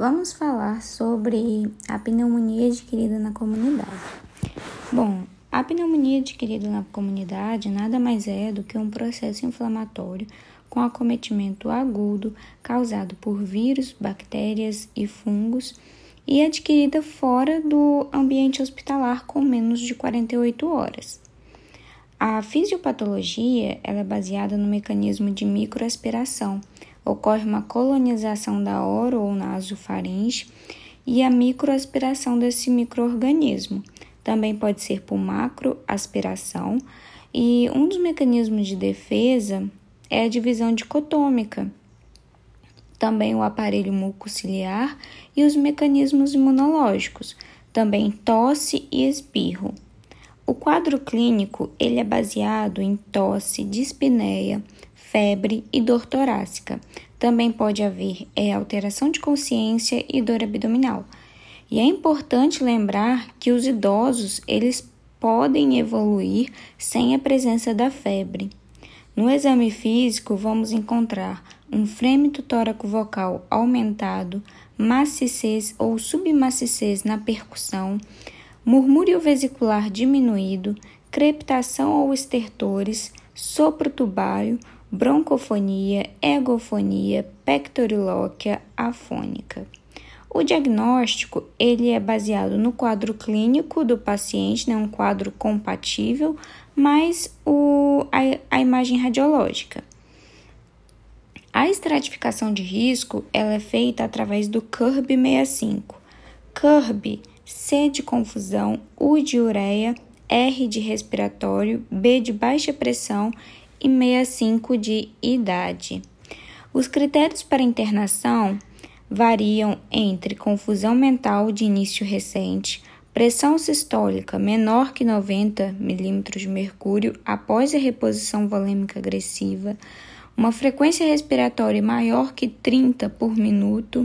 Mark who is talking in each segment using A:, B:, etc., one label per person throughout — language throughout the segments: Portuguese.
A: vamos falar sobre a pneumonia adquirida na comunidade. Bom, a pneumonia adquirida na comunidade nada mais é do que um processo inflamatório com acometimento agudo causado por vírus, bactérias e fungos e adquirida fora do ambiente hospitalar com menos de 48 horas. A fisiopatologia é baseada no mecanismo de microaspiração. Ocorre uma colonização da oro ou nasofaringe e a microaspiração desse microorganismo. Também pode ser por macroaspiração e um dos mecanismos de defesa é a divisão dicotômica. Também o aparelho mucociliar e os mecanismos imunológicos, também tosse e espirro. O quadro clínico ele é baseado em tosse, dispneia, febre e dor torácica. Também pode haver é, alteração de consciência e dor abdominal. E é importante lembrar que os idosos eles podem evoluir sem a presença da febre. No exame físico, vamos encontrar um frêmito tóraco vocal aumentado, maciçez ou submaciçez na percussão, murmúrio vesicular diminuído, crepitação ou estertores, sopro tubário, broncofonia, egofonia, pectorilóquia afônica. O diagnóstico ele é baseado no quadro clínico do paciente, né, um quadro compatível, mais o, a, a imagem radiológica. A estratificação de risco ela é feita através do CURB 65. CURB C de confusão, U de ureia, R de respiratório, B de baixa pressão e 65 de idade. Os critérios para internação variam entre confusão mental de início recente, pressão sistólica menor que 90 mm de mercúrio após a reposição volêmica agressiva, uma frequência respiratória maior que 30 por minuto,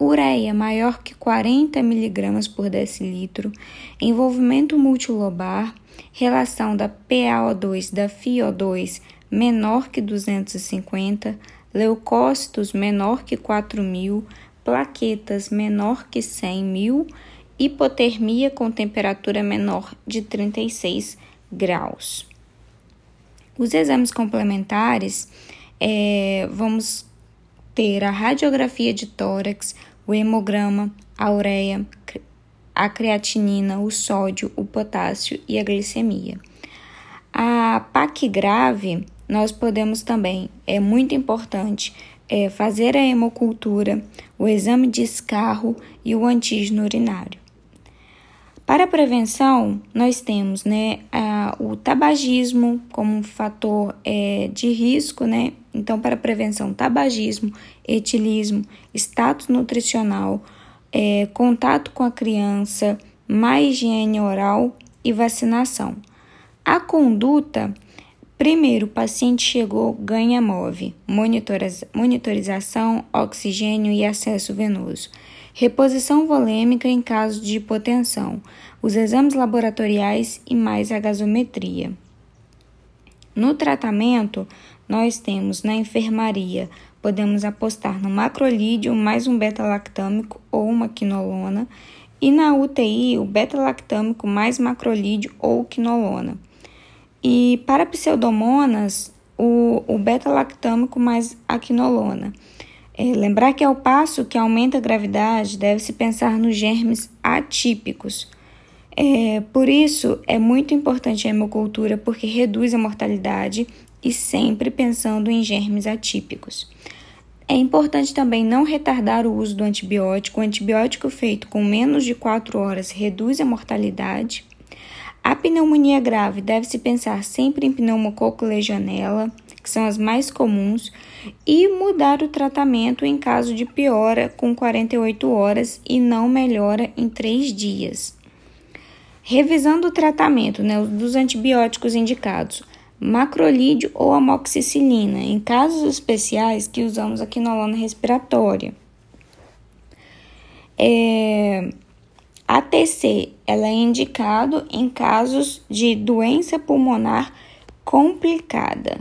A: ureia maior que 40 mg por decilitro, envolvimento multilobar, relação da PaO2 da FiO2 menor que 250, leucócitos menor que 4.000, plaquetas menor que 100.000, hipotermia com temperatura menor de 36 graus. Os exames complementares, é, vamos ter a radiografia de tórax, o hemograma, a ureia, a creatinina, o sódio, o potássio e a glicemia. A PAC grave, nós podemos também, é muito importante, é fazer a hemocultura, o exame de escarro e o antígeno urinário. Para a prevenção, nós temos né, a, o tabagismo como um fator é, de risco, né? Então, para a prevenção, tabagismo, etilismo, status nutricional, é, contato com a criança, má higiene oral e vacinação. A conduta, primeiro, o paciente chegou, ganha move, monitorização, oxigênio e acesso venoso reposição volêmica em caso de hipotensão, os exames laboratoriais e mais a gasometria. No tratamento, nós temos na enfermaria, podemos apostar no macrolídeo mais um beta-lactâmico ou uma quinolona, e na UTI, o beta-lactâmico mais macrolídeo ou quinolona. E para pseudomonas, o, o beta-lactâmico mais a quinolona. É, lembrar que ao passo que aumenta a gravidade, deve-se pensar nos germes atípicos. É, por isso, é muito importante a hemocultura, porque reduz a mortalidade e sempre pensando em germes atípicos. É importante também não retardar o uso do antibiótico. O antibiótico feito com menos de 4 horas reduz a mortalidade. A pneumonia grave deve-se pensar sempre em pneumococo legionela que são as mais comuns, e mudar o tratamento em caso de piora com 48 horas e não melhora em 3 dias. Revisando o tratamento né, dos antibióticos indicados, macrolídeo ou amoxicilina, em casos especiais que usamos a quinolona respiratória. É, ATC ela é indicado em casos de doença pulmonar complicada.